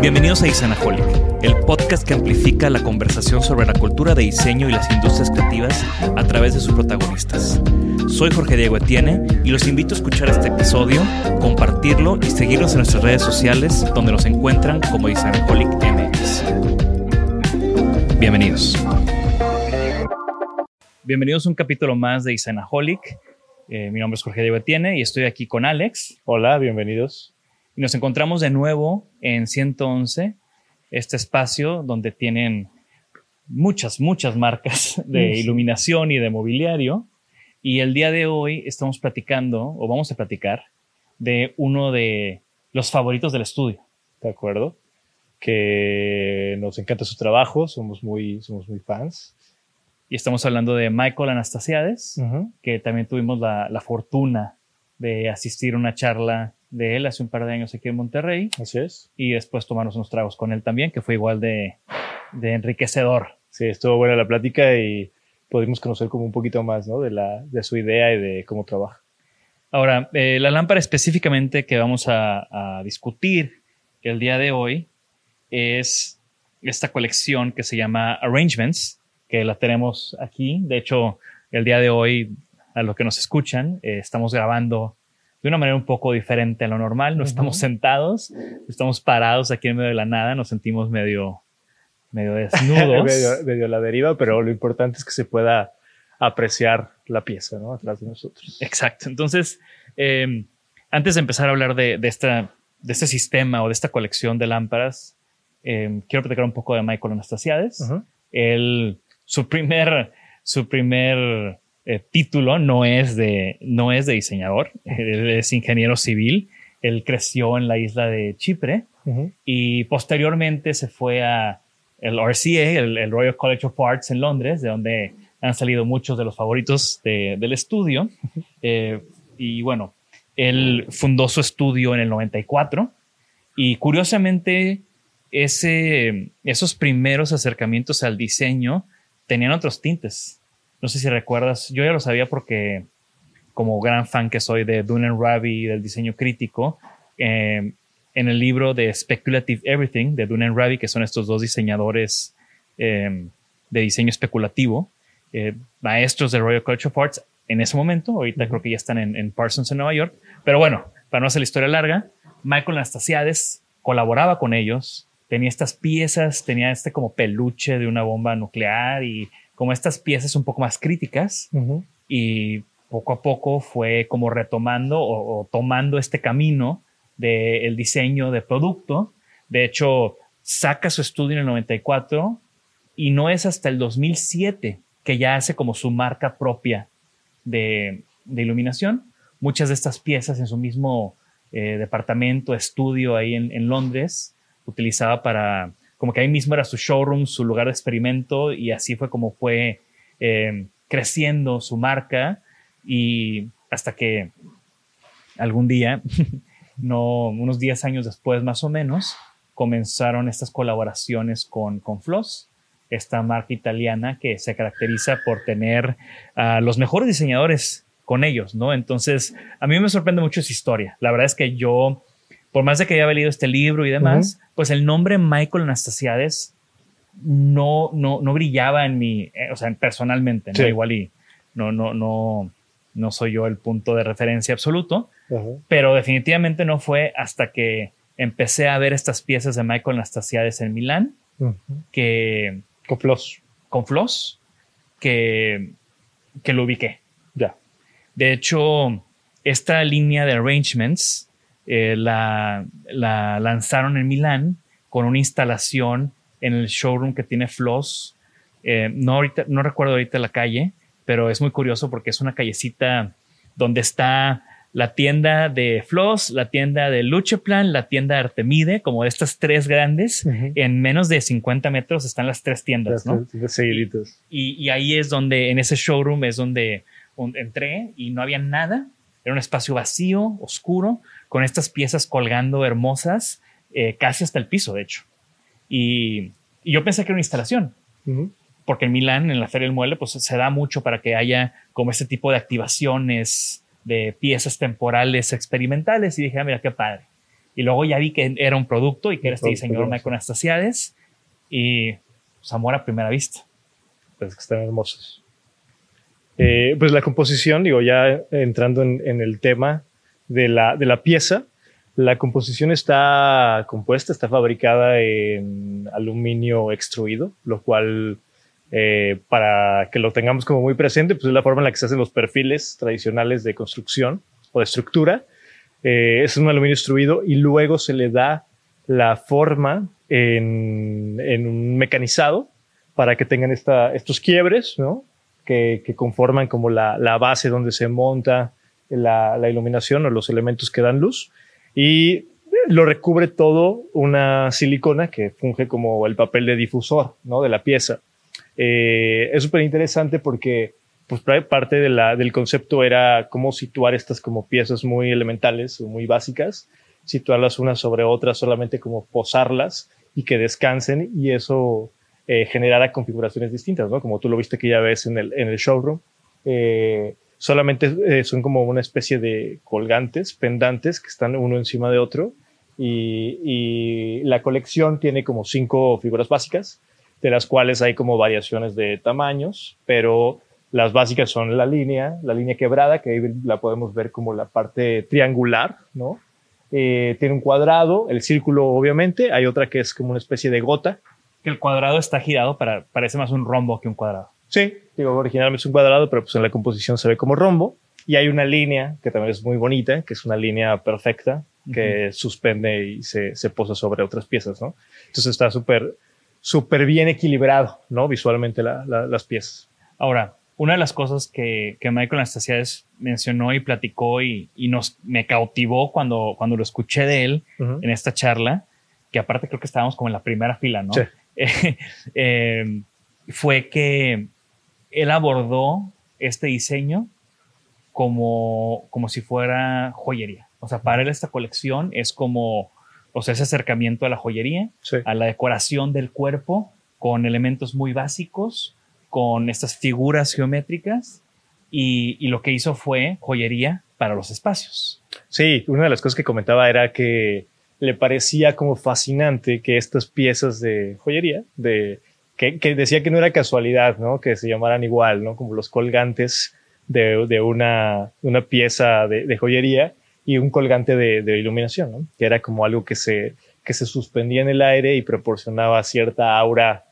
Bienvenidos a Isanaholic, el podcast que amplifica la conversación sobre la cultura de diseño y las industrias creativas a través de sus protagonistas. Soy Jorge Diego Etienne y los invito a escuchar este episodio, compartirlo y seguirnos en nuestras redes sociales donde nos encuentran como Isanaholic MX. Bienvenidos. Bienvenidos a un capítulo más de Isanaholic. Eh, mi nombre es Jorge Diego Etienne y estoy aquí con Alex. Hola, bienvenidos. Y nos encontramos de nuevo en 111, este espacio donde tienen muchas, muchas marcas de iluminación y de mobiliario. Y el día de hoy estamos platicando, o vamos a platicar, de uno de los favoritos del estudio. De acuerdo. Que nos encanta su trabajo, somos muy, somos muy fans. Y estamos hablando de Michael Anastasiades, que también tuvimos la, la fortuna de asistir a una charla de él hace un par de años aquí en Monterrey Así es. y después tomarnos unos tragos con él también, que fue igual de, de enriquecedor. Sí, estuvo buena la plática y pudimos conocer como un poquito más, ¿no? De, la, de su idea y de cómo trabaja. Ahora, eh, la lámpara específicamente que vamos a, a discutir el día de hoy es esta colección que se llama Arrangements, que la tenemos aquí. De hecho, el día de hoy, a los que nos escuchan, eh, estamos grabando de una manera un poco diferente a lo normal. No estamos sentados, estamos parados aquí en medio de la nada, nos sentimos medio, medio desnudos. medio, medio a la deriva, pero lo importante es que se pueda apreciar la pieza, ¿no? Atrás de nosotros. Exacto. Entonces, eh, antes de empezar a hablar de, de esta, de este sistema o de esta colección de lámparas, eh, quiero platicar un poco de Michael Anastasiades. Ujú. Él, su primer, su primer eh, título no es, de, no es de diseñador, él es ingeniero civil. Él creció en la isla de Chipre y posteriormente se fue a el RCA, el, el Royal College of Arts en Londres, de donde han salido muchos de los favoritos de- del estudio. Eh, y bueno, él fundó su estudio en el 94 y curiosamente ese, esos primeros acercamientos al diseño tenían otros tintes. No sé si recuerdas, yo ya lo sabía porque como gran fan que soy de Dune and Ravi y del diseño crítico, eh, en el libro de Speculative Everything de Dune and Ravi, que son estos dos diseñadores eh, de diseño especulativo, eh, maestros del Royal College of Arts en ese momento, ahorita creo que ya están en, en Parsons en Nueva York, pero bueno, para no hacer la historia larga, Michael Anastasiades colaboraba con ellos, tenía estas piezas, tenía este como peluche de una bomba nuclear y como estas piezas un poco más críticas y poco a poco fue como retomando o, o tomando este camino del diseño de producto. De hecho, saca su estudio en el 94 y no es hasta el 2007 que ya hace como su marca propia de, de iluminación. Muchas de estas piezas en su mismo eh, departamento, estudio ahí en, en Londres, utilizaba para, como que ahí mismo era su showroom, su lugar de experimento y así fue como fue eh, creciendo su marca y hasta que algún día, no, unos 10 años después más o menos, comenzaron estas colaboraciones con, con Floss, esta marca italiana que se caracteriza por tener a los mejores diseñadores con ellos, ¿no? Entonces, a mí me sorprende mucho esa historia. La verdad es que yo, por más de que haya leído este libro y demás, pues el nombre Michael Anastasiades no, no, no brillaba en mi, eh, o sea, personalmente, ¿no? Igual y no, no, no, no soy yo el punto de referencia absoluto, pero definitivamente no fue hasta que empecé a ver estas piezas de Michael Anastasiades en Milán, que... Con Floss. Con Floss, que, que lo ubiqué. Ya. De hecho, esta línea de arrangements eh, la, la, lanzaron en Milán con una instalación en el showroom que tiene Floss. Eh, no, ahorita, no recuerdo ahorita la calle, pero es muy curioso porque es una callecita donde está la tienda de Floss, la tienda de Lucheplan, la tienda de Artemide, como de estas tres grandes, en menos de 50 metros están las tres tiendas, ¿no? Y, y, ahí es donde, en ese showroom es donde entré y no había nada, era un espacio vacío, oscuro, con estas piezas colgando hermosas, eh, casi hasta el piso, de hecho. Y, yo pensé que era una instalación, porque en Milán, en la Feria del Mueble, pues se da mucho para que haya como este tipo de activaciones de piezas temporales experimentales y dije, ah, mira qué padre. Y luego ya vi que era un producto y que era este diseñador Michael Anastasiades y pues, amor a primera vista. Pues que están hermosos. Eh, pues la composición, digo, ya entrando en, el tema de la, de la pieza, la composición está compuesta, está fabricada en aluminio extruido, lo cual eh, para que lo tengamos como muy presente, pues es la forma en la que se hacen los perfiles tradicionales de construcción o de estructura. Eh, es un aluminio extruido y luego se le da la forma en, un mecanizado para que tengan esta, estos quiebres, ¿no? Que, conforman como la, base donde se monta la, la, iluminación o los elementos que dan luz. Y lo recubre todo una silicona que funge como el papel de difusor, ¿no? De la pieza. Eh, es súper interesante porque pues, parte de la, del concepto era cómo situar estas como piezas muy elementales o muy básicas, situarlas unas sobre otras, solamente como posarlas y que descansen y eso eh, generara configuraciones distintas, ¿no? Como tú lo viste que ya ves en el, en el showroom. Eh, solamente eh, son como una especie de colgantes, pendantes que están uno encima de otro y, la colección tiene como cinco figuras básicas de las cuales hay como variaciones de tamaños, pero las básicas son la línea, la línea quebrada, que ahí la podemos ver como la parte triangular, ¿no? Eh, tiene un cuadrado, el círculo obviamente, hay otra que es como una especie de gota. Que el cuadrado está girado para, parece más un rombo que un cuadrado. Sí, digo, originalmente es un cuadrado, pero pues en la composición se ve como rombo. Y hay una línea que también es muy bonita, que es una línea perfecta, que suspende y se, se posa sobre otras piezas, ¿no? Entonces está súper, súper bien equilibrado, ¿no? Visualmente las piezas. Ahora, una de las cosas que, que Michael Anastasiades mencionó y platicó y, nos, me cautivó cuando, cuando lo escuché de él en esta charla, que aparte creo que estábamos como en la primera fila, ¿no? Eh, fue que él abordó este diseño como, como si fuera joyería. O sea, para él esta colección es como o sea, ese acercamiento a la joyería, a la decoración del cuerpo con elementos muy básicos, con estas figuras geométricas y, lo que hizo fue joyería para los espacios. Sí, una de las cosas que comentaba era que le parecía como fascinante que estas piezas de joyería, de, que, decía que no era casualidad, ¿no? Que se llamaran igual, ¿no? Como los colgantes de, una, una pieza de joyería y un colgante de, iluminación, ¿no? que era como algo que se, que se suspendía en el aire y proporcionaba cierta aura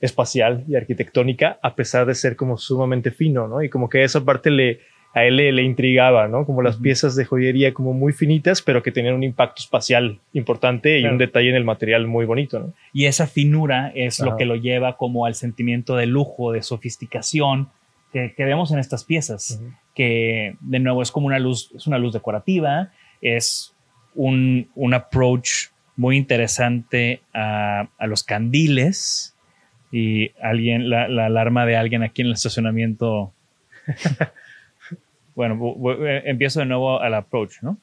espacial y arquitectónica, a pesar de ser como sumamente fino, ¿no? Y como que esa parte le, a él le, intrigaba, ¿no? Como las piezas de joyería como muy finitas, pero que tenían un impacto espacial importante y un detalle en el material muy bonito, ¿no? Y esa finura es lo que lo lleva como al sentimiento de lujo, de sofisticación que, vemos en estas piezas que de nuevo es como una luz, es una luz decorativa, es un, un approach muy interesante a, a, los candiles y alguien, la, la alarma de alguien aquí en el estacionamiento. bueno, bu- bu- eh, empiezo de nuevo al approach, ¿no?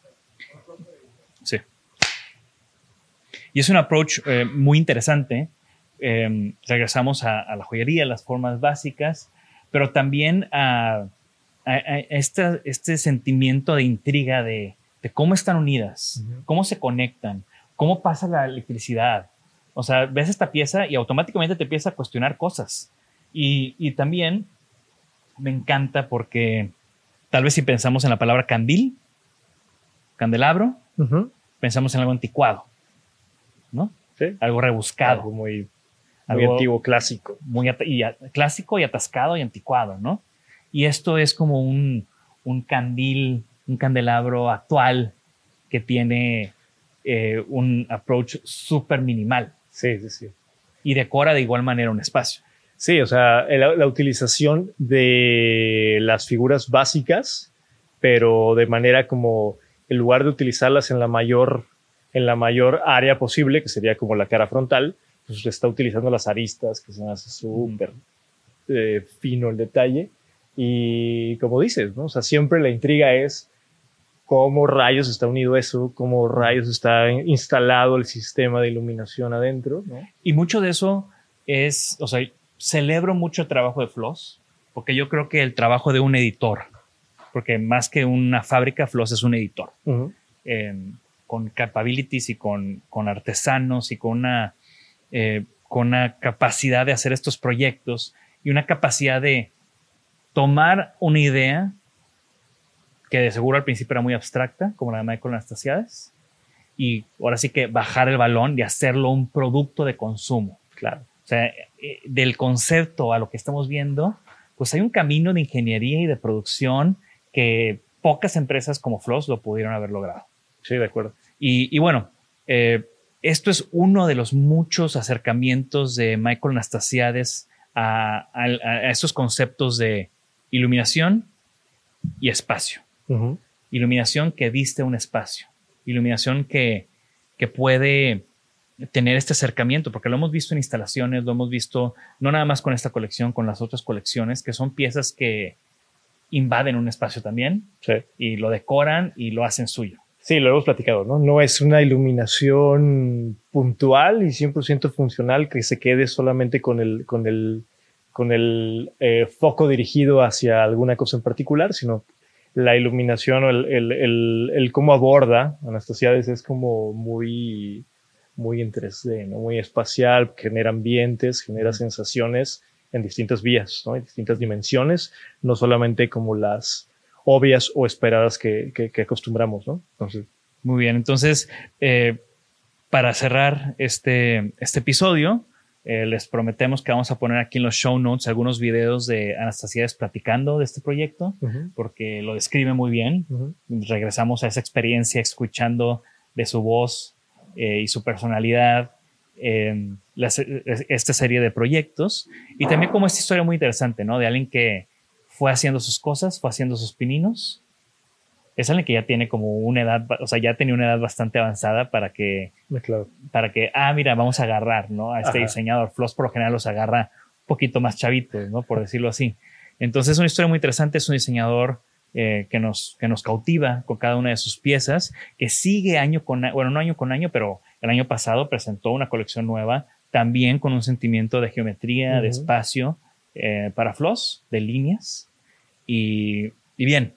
Sí. Y es un approach eh, muy interesante. Eh, regresamos a, a la joyería, a las formas básicas, pero también a, a- a esta- este sentimiento de intriga de, de cómo están unidas, cómo se conectan, cómo pasa la electricidad. O sea, ves esta pieza y automáticamente te empieza a cuestionar cosas. Y, y también me encanta porque tal vez si pensamos en la palabra candil, candelabro, pensamos en algo anticuado, ¿no? Sí. Algo rebuscado, Algo muy, muy Algo- antiguo, clásico. muy y clásico y atascado y anticuado, ¿no? Y esto es como un, un candil, un candelabro actual que tiene eh, un approach súper minimal Sí, sí, sí. y decora de igual manera un espacio. Sí, o sea, la, la utilización de las figuras básicas, pero de manera como, en lugar de utilizarlas en la mayor, en la mayor área posible, que sería como la cara frontal, pues está utilizando las aristas, que se hace súper eh, fino el detalle. Y como dices, ¿no? O sea, siempre la intriga es cómo rayos está unido eso, cómo rayos está instalado el sistema de iluminación adentro, ¿no? Y mucho de eso es, o sea, celebro mucho el trabajo de Floss, porque yo creo que el trabajo de un editor, porque más que una fábrica, Floss es un editor. Eh, con capabilities y con, con artesanos y con una, eh, con una capacidad de hacer estos proyectos y una capacidad de tomar una idea que de seguro al principio era muy abstracta, como la de Michael Anastasiades, y ahora sí que bajar el balón y hacerlo un producto de consumo. Claro. Sea, eh, del concepto a lo que estamos viendo, pues hay un camino de ingeniería y de producción que pocas empresas como Floss lo pudieron haber logrado. Sí, de acuerdo. Y, y bueno, eh, esto es uno de los muchos acercamientos de Michael Anastasiades a, a, a estos conceptos de iluminación y espacio. Iluminación que viste un espacio. Iluminación que, que puede tener este acercamiento, porque lo hemos visto en instalaciones, lo hemos visto no nada más con esta colección, con las otras colecciones, que son piezas que invaden un espacio también Sí. y lo decoran y lo hacen suyo. Sí, lo hemos platicado, ¿no? No es una iluminación puntual y 100% funcional que se quede solamente con el, con el, con el eh, foco dirigido hacia alguna cosa en particular, sino la iluminación o el, el, el, el cómo aborda Anastasiades es como muy, muy en 3D, ¿no? Muy espacial, genera ambientes, genera sensaciones en distintas vías, ¿no? En distintas dimensiones, no solamente como las obvias o esperadas que, que, que acostumbramos, ¿no? Entonces, Muy bien, entonces, eh, para cerrar este, este episodio, eh, les prometemos que vamos a poner aquí en los show notes algunos videos de Anastasiades platicando de este proyecto, porque lo describe muy bien. Regresamos a esa experiencia escuchando de su voz eh, y su personalidad en esta serie de proyectos. Y también como esta historia muy interesante, ¿no? De alguien que fue haciendo sus cosas, fue haciendo sus pininos. Es alguien que ya tiene como una edad, o sea, ya tenía una edad bastante avanzada para que, Claro. para que, ah, mira, vamos a agarrar, ¿no? A este Ajá. diseñador. Floss por lo general los agarra un poquito más chavitos, ¿no? Por decirlo así. Entonces es una historia muy interesante, es un diseñador eh, que, nos, que nos cautiva con cada una de sus piezas, que sigue año con año, bueno, no año con año, pero el año pasado presentó una colección nueva, también con un sentimiento de geometría, de espacio eh, para Floss, de líneas. Y, y bien,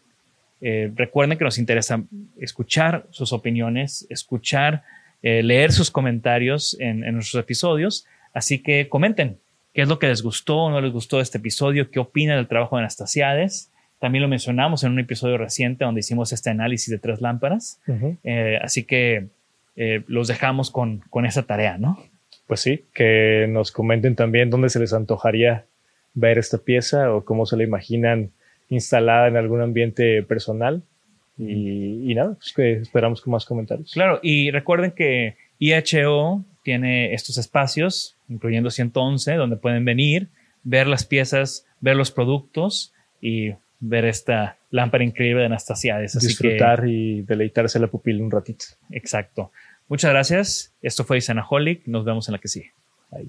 eh, recuerden que nos interesa escuchar sus opiniones, escuchar, eh, leer sus comentarios en, en nuestros episodios. Así que comenten qué es lo que les gustó o no les gustó de este episodio, qué opinan del trabajo de Anastasiades. También lo mencionamos en un episodio reciente donde hicimos este análisis de tres lámparas. Ujú. Eh, así que eh, los dejamos con, con esa tarea, ¿no? Pues sí, que nos comenten también dónde se les antojaría ver esta pieza o cómo se la imaginan instalada en algún ambiente personal. Y, y nada, pues que esperamos con más comentarios. Claro, y recuerden que IHO tiene estos espacios, incluyendo 111, donde pueden venir, ver las piezas, ver los productos y ver esta lámpara increíble de Anastasiades. Así Disfrutar y deleitarse la pupila un ratito. que, exacto. Muchas gracias. Esto fue Isanaholic. Nos vemos en la que sigue. Ahí.